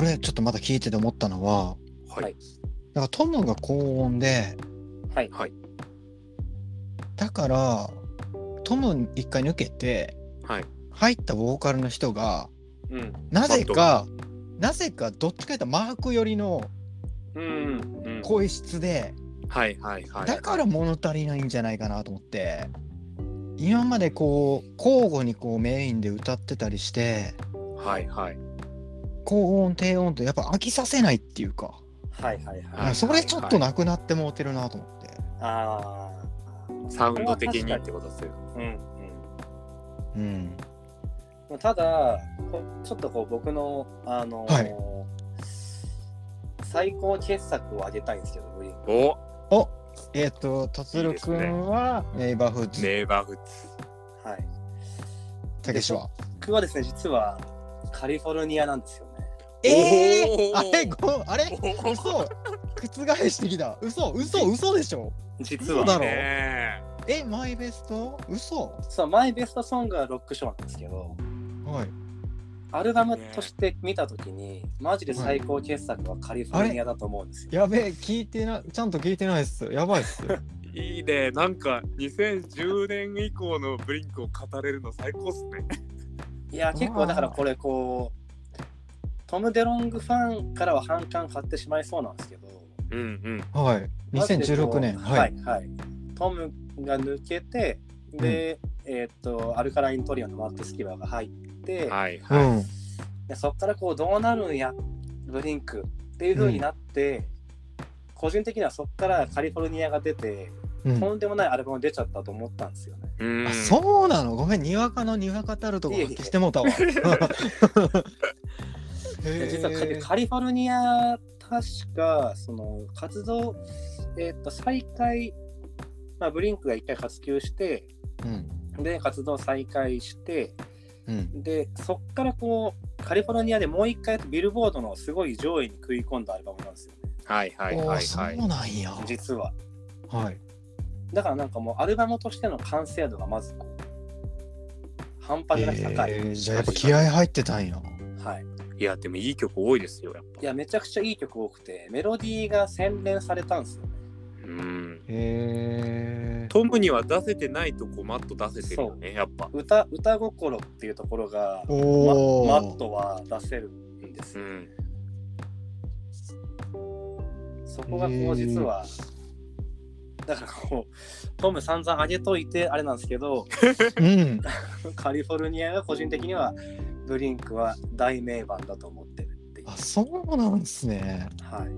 俺ちょっとまだ聞いてて思ったのは、はい。だからトムが高音で、はい。はい。だから、トム一回抜けて、はい。入ったボーカルの人が、うん。なぜか、なぜかどっちかというとマーク寄りのうん。うん。声質で、はいはいはい。だから物足りないんじゃないかなと思って、今までこう、交互にこうメインで歌ってたりして、はいはい。高音低音とやっぱ飽きさせないっていうか、はいはいはい。はいそれちょっとなくなってもうてるなと思って。ああ。サウンド的にってことですよ。うんうん。うん。ただ、こちょっとこう僕の、あのーはい最高傑作をあげたいんですけど。おおえっ、と、とつるくんはネイバーフーズ、ネイバーフッズ。はい。たけしは？僕はですね、実はカリフォルニアなんですよね。えー、あれごあれ？嘘。覆してきた。嘘嘘嘘でしょ？実はね。えマイベスト？嘘。そう、マイベストソングはロックショーなんですけど、はい。アルバムとして見たときに、マジで最高傑作はカリフォルニアだと思うんですよ。やべえ聞いてなちゃんと聞いてないっすやばいっす いいね。なんか2010年以降のブリンクを語れるの最高っすね。いや、結構だからこれこう、トム・デロングファンからは反感買ってしまいそうなんですけど、うんはい。マジでこう2016年。ははいい、はい。トムが抜けて、で、えーっと、アルカライントリオのマット・スキバーが入って、うん。はい。うん。はい。でそっからこうどうなるんやブリンクっていう風になって、個人的にはそっからカリフォルニアが出て、うん。とんでもないアルバム出ちゃったと思ったんですよね。うん。あそうなの？ごめんにわかのにわかたるとこ発揮してもうたわ。で実はカリへーカリフォルニア確かその活動、えーっと再開、まあ、ブリンクが一回活休してうんで活動再開してうんでそっからこうカリフォルニアでもう一回ビルボードのすごい上位に食い込んだアルバムなんですよねはいはいはいはい。そうなんや実は。はいだからなんかもうアルバムとしての完成度がまずこう半端じゃなく高い。えーじゃあやっぱ気合入ってたんやはい。いや、でもいい曲多いですよ、やっぱ。いやめちゃくちゃいい曲多くてメロディーが洗練されたんですよね。うん。へえトムには出せてないとこマット出せてるよね、やっぱ。歌歌心っていうところが、まおお、マットは出せるんですよ。うん。そこがこう実は、だからこうトム散々上げといてあれなんですけどうん カリフォルニアが個人的にはブリンクは大名盤だと思ってるっていう。あそうなんですねはい。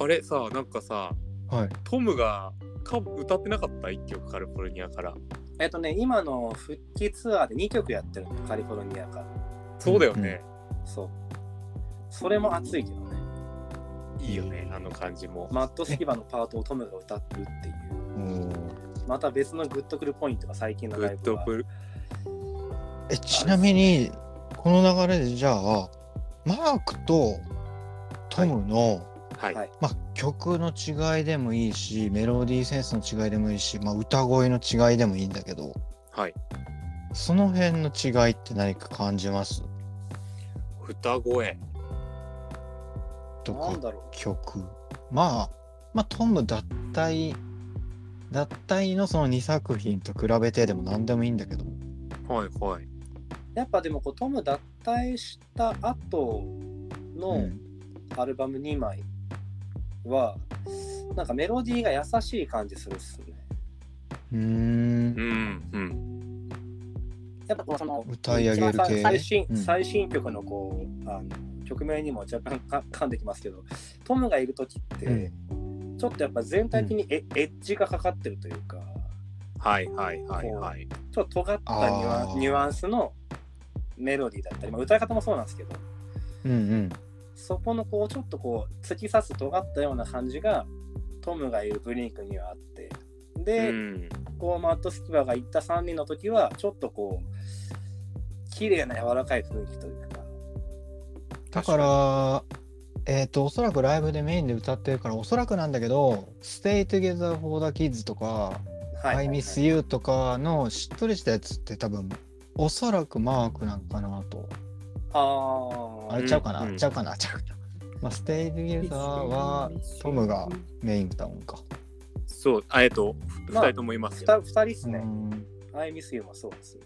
あれさ、なんかさ、はいトムがか歌ってなかった？一曲カリフォルニアから。えっとね、今の復帰ツアーで2曲やってるの、カリフォルニアから。そうだよね。そう。それも熱いけどね。いいよね、あの感じも。マット・スキバのパートをトムが歌ってるっていう。また別のグッとくるポイントが最近のグライブは。ッドブル。えちなみにこの流れでじゃあマークとトムの、はい。はいまあ、曲の違いでもいいしメロディーセンスの違いでもいいし、まあ、歌声の違いでもいいんだけどはい。その辺の違いって何か感じます？歌声。とか曲まあまあトム脱退脱退のその2作品と比べてでも何でもいいんだけどはいはい。う。やっぱでもこうトム脱退した後のうんアルバム2枚は、なんかメロディーが優しい感じするっすね。うーんうんうん。やっぱこうその歌い上げる系一番最新、うん最新曲のこうあの曲名にも若干か噛んできますけどトムがいる時って、うんちょっとやっぱ全体的にエ,、エッジがかかってるというかはいはいはいはい。ちょっと尖ったニュアあーンニュアンスのメロディーだったり、まあ、歌い方もそうなんですけどうんうん。そこのこうちょっとこう突き刺す尖ったような感じがトムがいるブリンクにはあってで、うん。こうマット・スキバーが行った3人の時はちょっとこう綺麗な柔らかい雰囲気というか。だからえっ、とおそらくライブでメインで歌ってるからおそらくなんだけど「Stay Together for the Kids」とか「はいはいはい。I Miss You」とかのしっとりしたやつって多分おそらくマークなんかなとああれちゃうかな、うんうんちゃうかな？ちゃうかな。まあ、 Stay Together はトムがメイン歌うんか。そう、あえっと、二まあ人ともいますよ。二二人っすね。うん I Miss You もそうですね。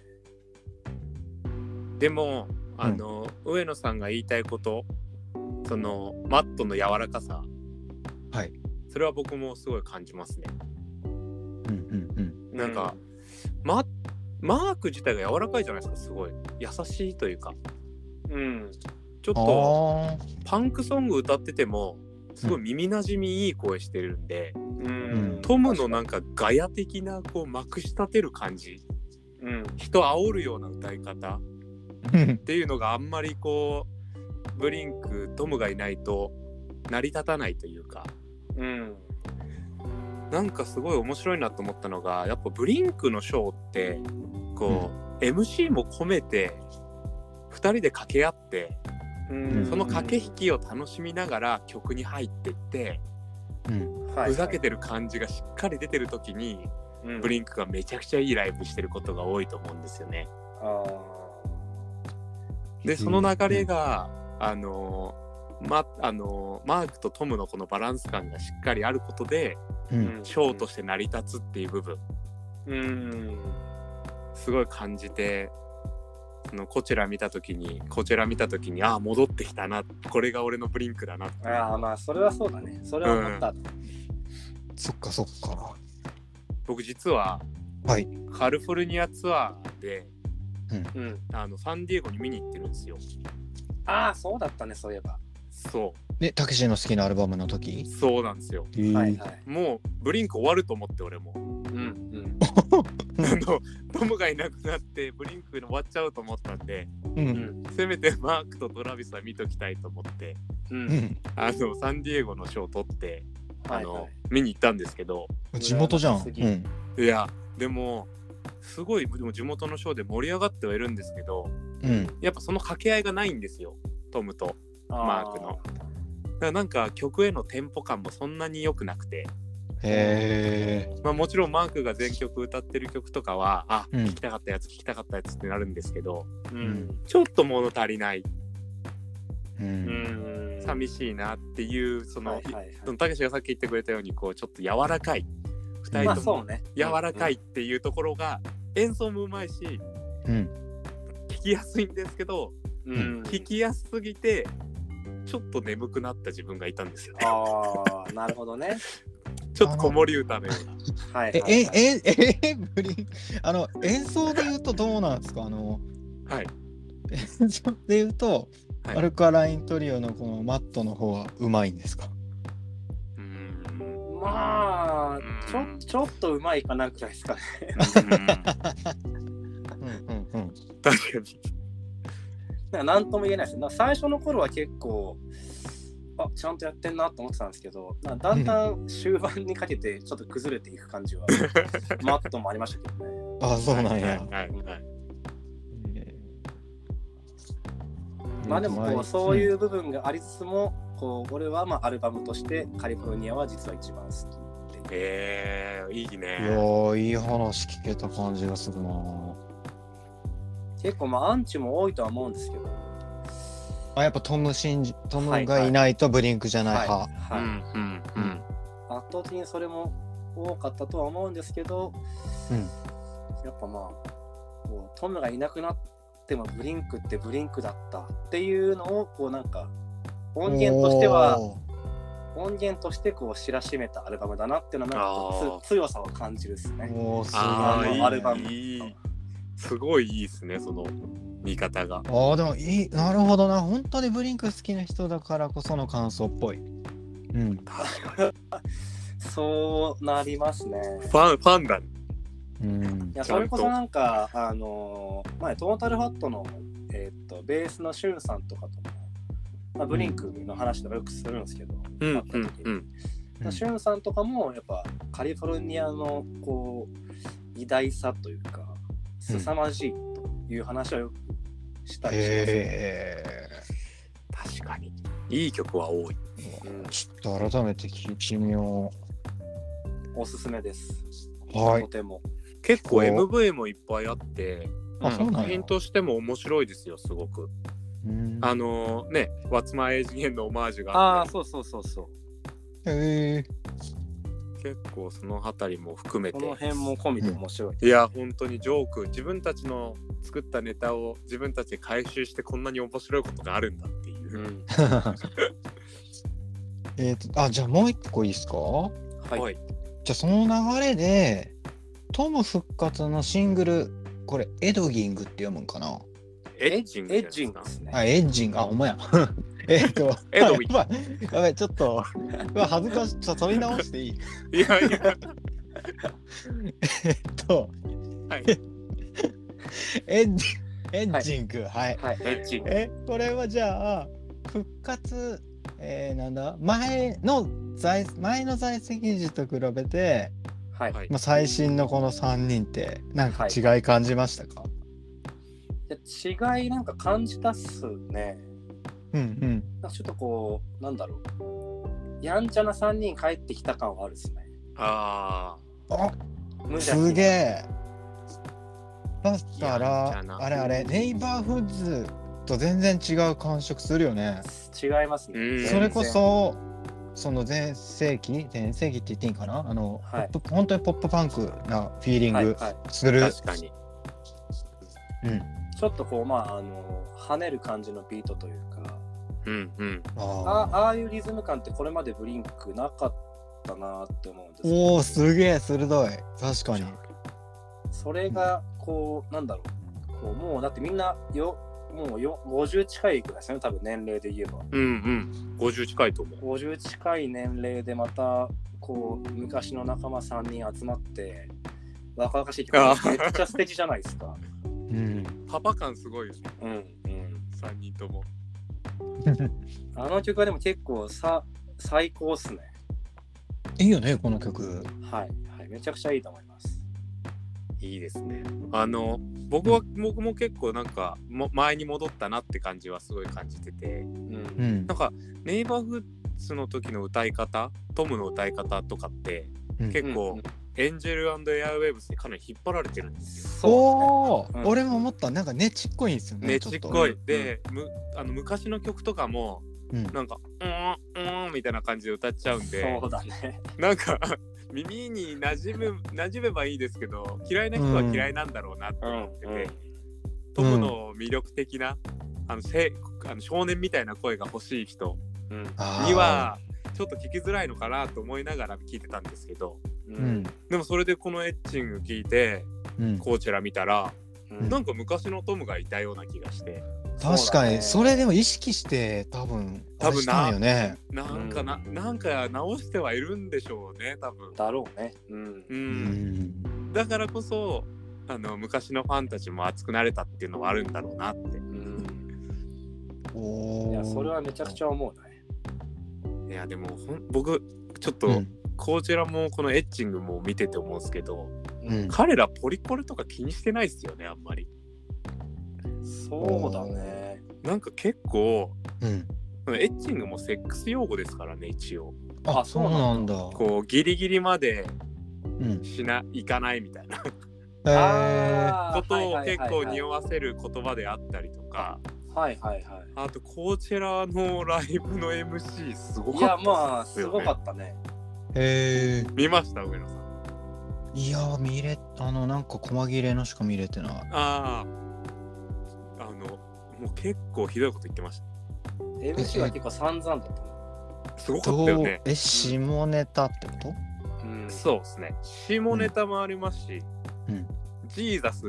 でも、あの、上野さんが言いたいこと、その、マットの柔らかさ、はい。それは僕もすごい感じますね。うんうんなんか、ママーク自体が柔らかいじゃないですか、すごい。優しいというか、うん。ちょっうん。と。パンクソング歌ってても、すごい耳なじみいい声してるんで、うん。トムのなんかガヤ的なこうまくし立てる感じうん。人煽るような歌い方っていうのがあんまりこうブリンクトムがいないと成り立たないというかうん。なんかすごい面白いなと思ったのがやっぱブリンクのショーってこう、MC も込めて2人で掛け合ってうん。その駆け引きを楽しみながら曲に入ってってふざけてる感じがしっかり出てる時にうんブリンクがめちゃくちゃいいライブしてることが多いと思うんですよね。あでその流れが、あのまあのマークとトムのこのバランス感がしっかりあることでう。ーん。ショーとして成り立つっていう部分うん。すごい感じてそのこちら見た時にこちら見た時にああ戻ってきたなこれが俺のブリンクだなってああ、まあ、それはそうだね。それは思った。そっかそっか。僕実ははい。カリフォルニアツアーでうん。あのサンディエゴに見に行ってるんですよああ、そうだったね、そういえば。そで、たけしの好きなアルバムのう時？そうなんですよはいはい。もうブリンク終わると思って俺もうん。うん。あのトムがいなくなってブリンク終わっちゃうと思ったんでう。うんん。せめてマークとトラビスは見ときたいと思ってう。うんん。あのサンディエゴの賞を取ってあの、はいはい。見に行ったんですけど地元じゃん。次うん。いやでもすごいでも地元の賞で盛り上がってはいるんですけどうん。やっぱその掛け合いがないんですよトムとマークのあだからなんか曲へのテンポ感もそんなに良くなくて、へえ。まあ、もちろんマークが全曲歌ってる曲とかはあ、うん聞きたかったやつ聞きたかったやつってなるんですけどーうん。ちょっと物足りないう。うんん。寂しいなっていうその、たけしがさっき言ってくれたようにこうちょっと柔らかい2ま人とも。柔らかいっていうところが演奏もうまいしうん。聴きやすいんですけどうん。うん。聴きやすすぎてちょっと眠くなった自分がいたんですよね。ああ、なるほどね。ちょっと子守歌のような。え、はいはいえ、はい。え、え、ブリン、あの、演奏で言うとどうなんですか？あの、はい。演奏で言うと、はいアルカライントリオのこのマットの方はうまいんですか？うーんまあうん、ちょちょっとうまいかなくらいですかね。うんうんうん。確かに。なんか何とも言えないです。最初の頃は結構、あちゃんとやってんなと思ってたんですけど、なんかだんだん終盤にかけてちょっと崩れていく感じは、マットもありましたけどね。あ、そうなんや。はいはいはい。まあでもこう、そうういう部分がありつつも、こう俺はまあアルバムとしてカリフォルニアは実は一番好きっていう。えー、いいん。いやいい話聞けた感じがするな結構まあアンチも多いとは思うんですけど、あ、やっぱトム信じ、トムがいないとブリンクじゃない派。はいはい。うんうんうん。圧倒的にそれも多かったとは思うんですけど、うん。やっぱまあこうトムがいなくなってもブリンクってブリンクだったっていうのをこうなんか音源としては音源としてこう知らしめたアルバムだなっていうのは強さを感じるですね。すごい。ああのアルバムいい。すごいいいですね、その見方が。あーでもいいなるほどな本当にブリンク好きな人だからこその感想っぽいうんそうなりますね。ファン、ファンだね。うんいやそれこそなんかあのー前トータルファットのえーっとベースのシュンさんとかとも、まあ、ブリンクの話とかよくするんですけど、うん会った時にうんうん。シュンさんとかもやっぱカリフォルニアのこう偉大さというか凄まじいという話をよくしたりします、へえ確かに。いい曲は多い。うん。ちょっと改めて聞いてみよおすすめです、うはい。とても。結構お。MV もいっぱいあって、作品としても面白いですよ、すごく。あのね、What's My Age Again のオマージュがああ、そうそうそうそう。へえ結構そのあたりも含めて。この辺も込みで面白い。いや、本当にジョーク、自分たちの作ったネタを自分たちで回収してこんなに面白いことがあるんだっていうう。ん。えっとあじゃあもう一個いいですか？はい。はい。じゃあその流れでトム復活のシングルこれエドギングって読むんかな？エッジングエッジングですね。あエッジングあほんまやえっとエドウィンやばいやばいちょっとうわ恥ずかしいちょっと取り直していい？いやいや、えっとはい。エッジエッジングはい、はい、エッジン。グ。えこれはじゃあ復活えー、なんだ？前の在前の在籍時と比べて、はい。はい。まあ、最新のこの3人ってなんか違い感じましたか、で違いなんか感じたっすね。うんうん。なんかちょっとこう、なんだろう。やんちゃな3人帰ってきた感はあるですね。ああすげえ。だったらあれあれネイバーフッズと全然違う感触するよね。違いますね。うん。それこそその前世紀前世紀って言っていいんかな？あの、はい。ポップ本当にポップパンクなフィーリングはいはい、する、あ、確かに。うん。ちょっとこう、まあ、あの、跳ねる感じのビートというか、うんうん。ああああいうリズム感ってこれまでブリンクなかったなって思うんですおおすげえ鋭い。確かに。それがこうなんだろう。こうもうだってみんなよもうよ50近いくらいですよね多分年齢で言えば。うんうん。50近いと思う。50近い年齢でまたこう昔の仲間3人集まって若々しいってあめっちゃ素敵じゃないですか。うん。パパ感すごいですね。うんうん。3人とも。あの曲はでも結構さ最高っすね。いいよねこの曲。はいはいめちゃくちゃいいと思います。いいですね。あの、僕は、僕も結構なんか、も前に戻ったなって感じはすごい感じてて、うん。うん。なんか、ネイバーフッズの時の歌い方、トムの歌い方とかって、うん。結構、うんエンジェルエアウェーブスにかなり引っ張られてるんですよ。おお、うん。俺も思った。なんかねちっこいんですよね。ねちっこい。と。で、むあの昔の曲とかも、うん。なんか、うーん、うーんみたいな感じで歌っちゃうんで、そうだね。なんか、耳に馴染む、馴染めばいいですけど、嫌いな人は嫌いなんだろうなって思ってて、トムの魅力的な、あのせあの少年みたいな声が欲しい人には、ちょっと聞きづらいのかなと思いながら聞いてたんですけど、ううん。でもそれでこのエッチング聞いて、うん。コーチェラ見たら、うん。なんか昔のトムがいたような気がして、確かに。それれでも意識して多分多分なよね。なんかな、うん。なんか直してはいるんでしょうね、多分。だろうね。うん。う。うん。んだからこそ、あの昔のファンたちも熱くなれたっていうのはあるんだろうなって。うん。おおいやそれはめちゃくちゃ思うね。いやでもほん僕ちょっと、うんこちらもこのエッチングも見てて思うんですけど、うん。彼らポリコレとか気にしてないっすよねあんまり。そうだね。なんか結構うん。エッチングもセックス用語ですからね一応。ああそうなんだ。こうギリギリまでうん。しないかないみたいな。ことを結構匂わせる言葉であったりとか。はいはいはあとコーチェラのライブの MC すごいいやかったまあっすよね。すごかったねへえ見ました上野さん。いや見れあのなんか細切れのしか見れてないあああのもう結構ひどいこと言ってました。MC は結構散々だったねすごかったよね。え下ネタってこと？うん。そうですね。下ネタもありますし、うん。ジーザス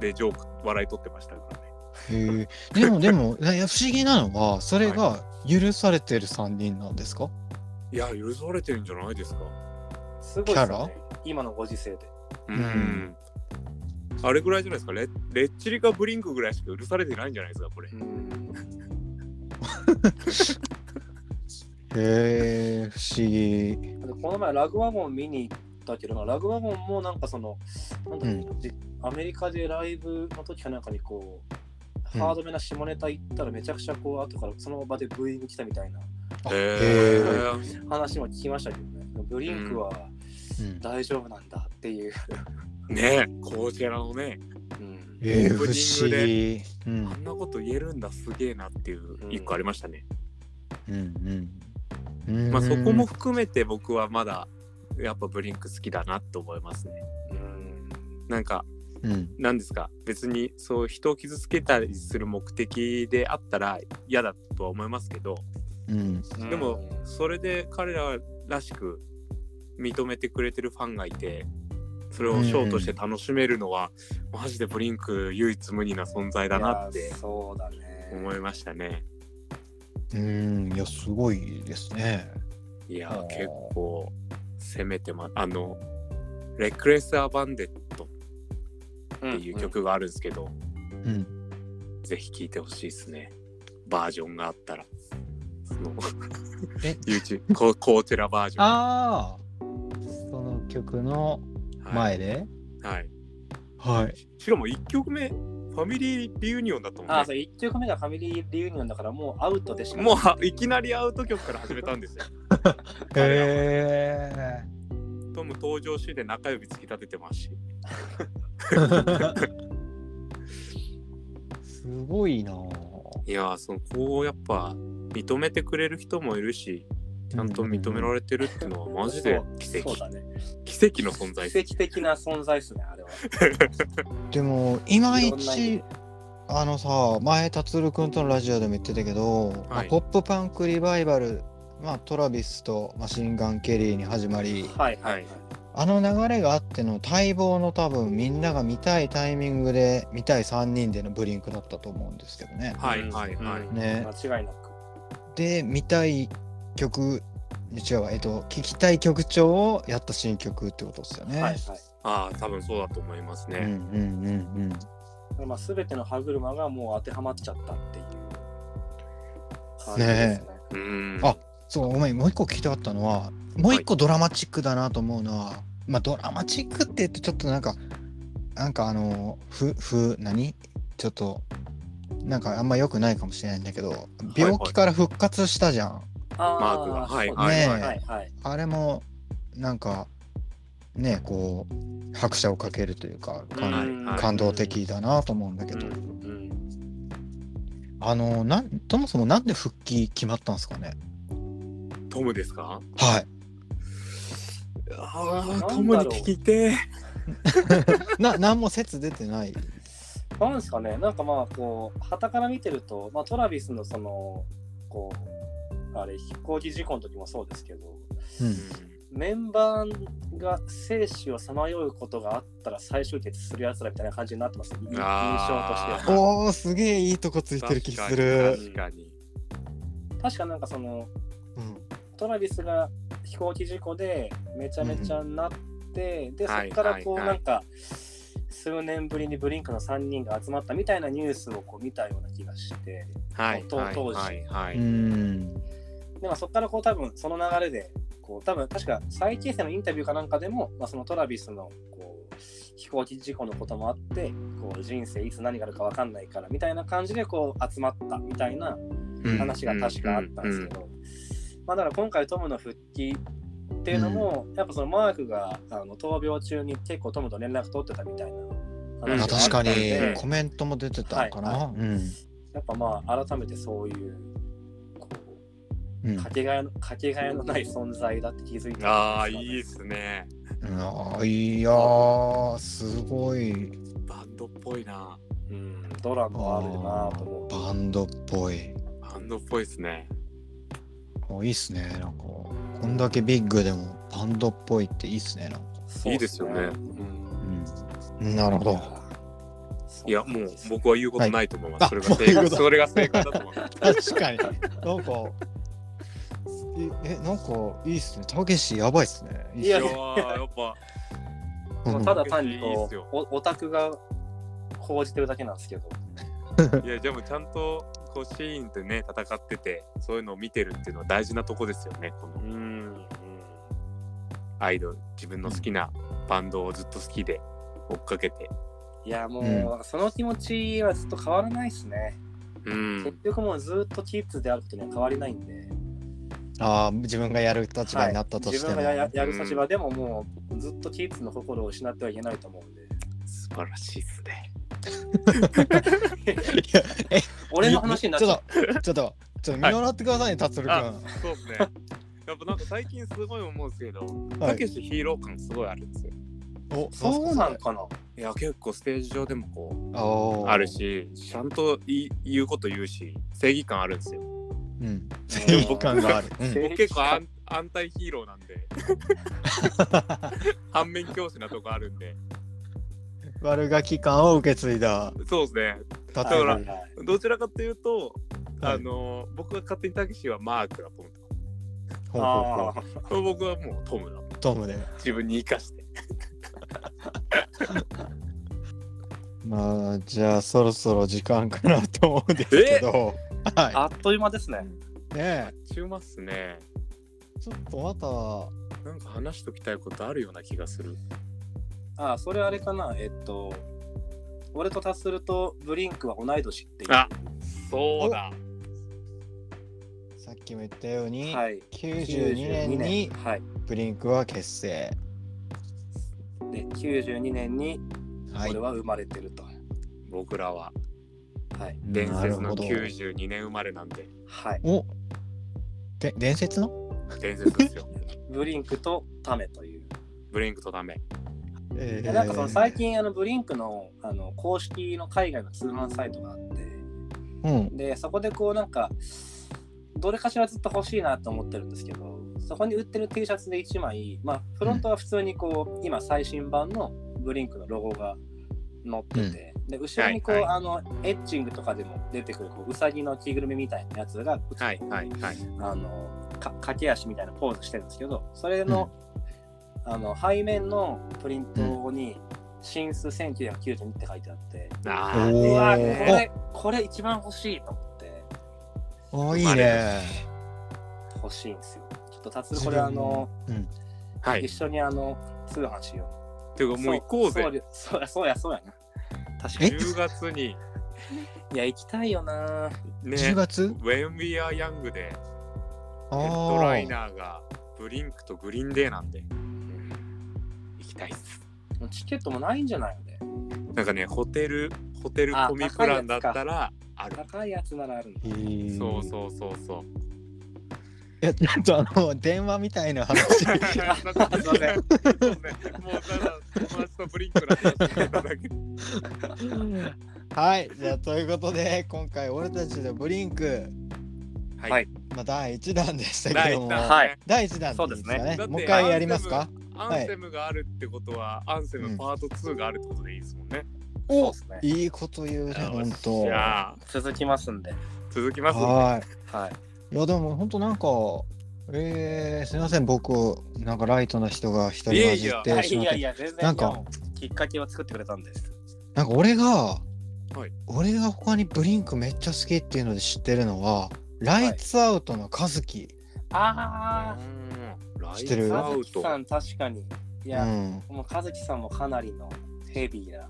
でジョーク笑い取ってましたからね。へえでもでもいや不思議なのはそれが許されてる3人なんですか、いや、許されてるんじゃないですか。すごいですよね今のご時世でうん。んあれぐらいじゃないですかレ。レッチリかブリンクぐらいしか許されてないんじゃないですか、これ。うん へえ不思議でこの前ラグワゴン見に行ったけどなラグワゴンもなんかそのなんだろう、でアメリカでライブの時かなんかにこううんハードめな下ネタ言ったらめちゃくちゃこう後からその場でブーイング来たみたいな話も聞きましたけどねブリンクはうん大丈夫なんだっていう、ねえ、コーチェラのね。うんえー、不オープニングであんなこと言えるんだすげえなっていう一個ありましたね。うんうん。まあそこも含めて僕はまだやっぱブリンク好きだなと思いますね。うんなんかうん。何ですか別にそう人を傷つけたりする目的であったら嫌だとは思いますけどうん。でもそれで彼ららしく認めてくれてるファンがいてそれをショーとして楽しめるのは、マジでブリンク唯一無二な存在だなっいてやそうだね。思いましたね。うん。いや、すごいですね。いや結構攻めてまあの「レクレス・ア・バンデット」っていう曲があるんですけど、うん。ぜひ聴いてほしいですねバージョンがあったらそのえ？YouTube ココーチェラバージョンああ。その曲の前で？はい、はい。しかも1曲目ファミリーリユニオンだと思う、あ、ねそう、1曲目がファミリーリユニオンだからもうアウトでしかもうはいきなりアウト曲から始めたんですよ へえ。トム登場シーンで中指突き立ててますし すごいなぁ。いやーそのこうやっぱ認めてくれる人もいるしちゃんと認められてるっていうのはマジで奇跡そうだね。奇跡の存在奇跡的な存在ですね、あれは。でも、いまいちで、あのさ、前、達郎くんとのラジオでも言ってたけど、まあはいポップパンクリバイバル、まあ、トラビスとマシンガン・ケリーに始まり、はいはいはい。あの流れがあっての待望の多分みんなが見たいタイミングで見たい3人でのブリンクだったと思うんですけどね。はいはいはいうんね間違いなく。で見たい曲違うわえっと聴きたい曲調をやった新曲ってことですよね。はいはい。ああ多分そうだと思いますうんうね、んうんまあ、全ての歯車がもう当てはまっちゃったっていう感じですね。うんあそうごめんもう一個聞きたかったのはもう一個ドラマチックだなと思うのは、まあドラマチックって言ってちょっとなんかなんかあのふふ何？ちょっとなんかあんま良くないかもしれないんだけど病気から復活したじゃん。あマークが。はいはいはいはい。はい。あれもなんかねこう拍車をかけるというかかなりうん感動的だなと思うんだけど、うんうんあのなんそもそもなんで復帰決まったんですかね？トムですか？はい。ああトムに聞きて な何も説出てないなんですかね、なんかまあ、こう、旗から見てると、まあ、トラビスのその、こう、あれ、飛行機事故の時もそうですけど、うん。メンバーが生死をさまようことがあったら最終決するやつらみたいな感じになってますね、い印象として。おーすげえいいとこついてる気す確る、かに確かなんかその、うん。トラビスが飛行機事故でめちゃめちゃなって、で、そはいこからこうはいなんか、数年ぶりにブリンクの3人が集まったみたいなニュースをこう見たような気がして、はい当時。はいはい、うん。で、まあ、そこからこう多分その流れで、こう多分確か再形成のインタビューかなんかでも、まあ、そのトラビスのこう飛行機事故のこともあって、こう人生いつ何があるか分かんないからみたいな感じでこう集まったみたいなうん。話が確かあったんですけど、まあだから今回トムの復帰っていうのも、やっぱそのマークがあの闘病中に結構トムと連絡取ってたみたいなうん。あ確かに。コメントも出てたのかな、はい。うん。やっぱまあ改めてそういうこううん。かけがえのかけがえのない存在だって気づいたああいんいですね。いやーすごい。バンドっぽいな。うん、ドラマあるなと思う。バンドっぽい。バンドっぽいですね。あいいっすねなんか。こんだけビッグでもバンドっぽいっていいっすねなんか。いいですよね。うんうんなるほど。いやもう僕は言うことないと思います、はい。それがそれが正解だと思います。確かに。なんかえなんかいいっすね。たけしやばいっすね。いや。いやっぱ。うん。ただ単にいいこっすよ。うおオタクが報じてるだけなんですけど。いやでもちゃんとこうシーンでね戦っててそういうのを見てるっていうのは大事なとこですよね。このうん。アイドル自分の好きなバンドをずっと好きで追っかけていやもう、うんその気持ちはずっと変わらないですね。うん結局もうずっとキッズであることには変わりないんで。ああ自分がやる立場になったとしても、自分がややる立場でももうずっとキッズの心を失ってはいけないと思うんで。素晴らしいっすね。いやえ 俺の話になっちゃう。ちょっとちょっとちょっと見習ってくださいね達郎くんあそうですね。やっぱなんか最近すごい思うんですけど、はいたけしヒーロー感すごいあるんですよ。おそうなのかな。いや、結構ステージ上でもこう、あるし、ちゃんとい言うこと言うし、正義感あるんですよ。うん。正義感がある、結構アン安泰ヒーローなんで、反面教師なとこあるんで、悪ガキ感を受け継いだ。そうですね。達だからどちらかというと、はい。あの僕が勝手にたけしはマークだと思ってほうほうあほう。僕はもうトムだ。トムで。自分に生かして。まあじゃあそろそろ時間かなと思うんですけどあはあっという間ですね。いね中まっすね。えちょっとまたなんか話しときたいことあるような気がする。あ、それあれかな。えっと、俺と達するとブリンクは同い年っていう。あそうだ。さっきも言ったように、はい。92年にはい。ブリンクは結成で、92年にはい俺は生まれてると。僕らははい。伝説のなるほど92年生まれなんで、はい。おで伝説の？伝説ですよ。ブリンクとタメという。ブリンクとダメ。えでなんかその最近あのブリンクのあの公式の海外の通販サイトがあってうんでそこでこうなんかどれかしらずっと欲しいなと思ってるんですけどそこに売ってる T シャツで1枚まあフロントは普通にこう、今最新版のブリンクのロゴが載ってて、で後ろにこう、はいはい。あのエッチングとかでも出てくるこううさぎの着ぐるみみたいなやつが、はいはいはい。あのか駆け足みたいなポーズしてるんですけどそれの,、あの背面のプリントに「新数1992」って書いてあって、あおーうわこおれこれ一番欲しいと思って。おいいね。欲しいんですよと達郎これあの、うん。あ。はい。一緒にあの通販しよてかうもう行こうぜ。そうそうやそうやそうやな。確かに。え？10月に。いや行きたいよな。ね、10月？When We Are Young で。あヘッドライーナーがブリンクとグリーンデーなんで。行きたいっす。チケットもないんじゃないのねなんかね、ホテル、ホテルあ込みプランだったらある。高いやつ。ならあるそうそうそうそう。いやちょっとあの電話みたいな話。なんかすいませんそうねもうただ友達とブリンクの話してただけ。はいじゃあということで今回俺たちのブリンク、ははい。まあ、第1弾でしたけども。第一弾。はい第1弾っていうんですね。だってもう一回やりますか？アンセムがあるってことは、アンセムパート2があるってことでいいですもんね。そうですね。いいこと言うね本当じゃあ続きますんで。続きますんで。はい。はいいやでも本当なんかえー、すみません僕なんかライトな人が一人混じってしまってやいや全然なんかきっかけを作ってくれたんです。なんか俺が、はい。俺が他にブリンクめっちゃ好きっていうので知ってるのはライツアウトの和樹、あうん。ラ知ってる？イトアウあ和樹ト。さん確かに。いうや、ん、もう和樹さんもかなりのヘビーな。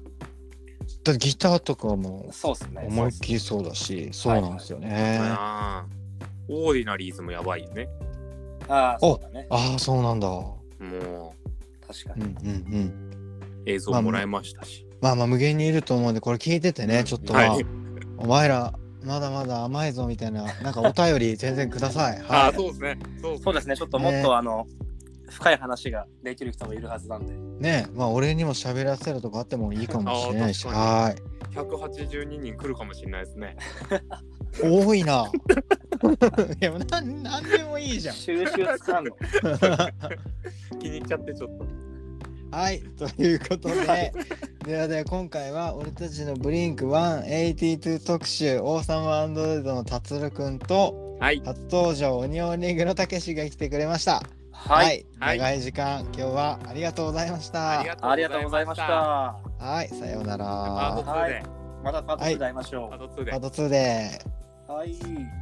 だギターとかもそうですね。思いっきりそうだしそうなんですよね、あーオーディナリーズもやばいよね。ああそうだね。ああそうなんだ。も確かに、うんうんうん。う映像もらいましたし。まあまあ無限にいると思うんでこれ聞いててねちょっと。まあ、はい。お前らまだまだ甘いぞみたいななんかお便り 全然ください。あはあ、そうですね。そうそうですね。ちょっともっと、あの深い話ができる人もいるはずなんで。いねまあ俺にも喋らせるとかあってもいいかもしれないし。はい。182人来るかもしれないですね。多いな。いや、なん、なんでもいいじゃん。収集つかんの 気に入っちゃってちょっと。はい、ということで、ではでは今回は俺たちのブリンク182特集、王様アンドロイドの達郎くんと、はい。初登場、オニオンリングのたけしが来てくれました。はい、はい長い時間、今日はありがとうございました。ありがとうございまし。たはい、さようなパートら。2で。またパート2で会いましょうパート2でパー。ト2で。はい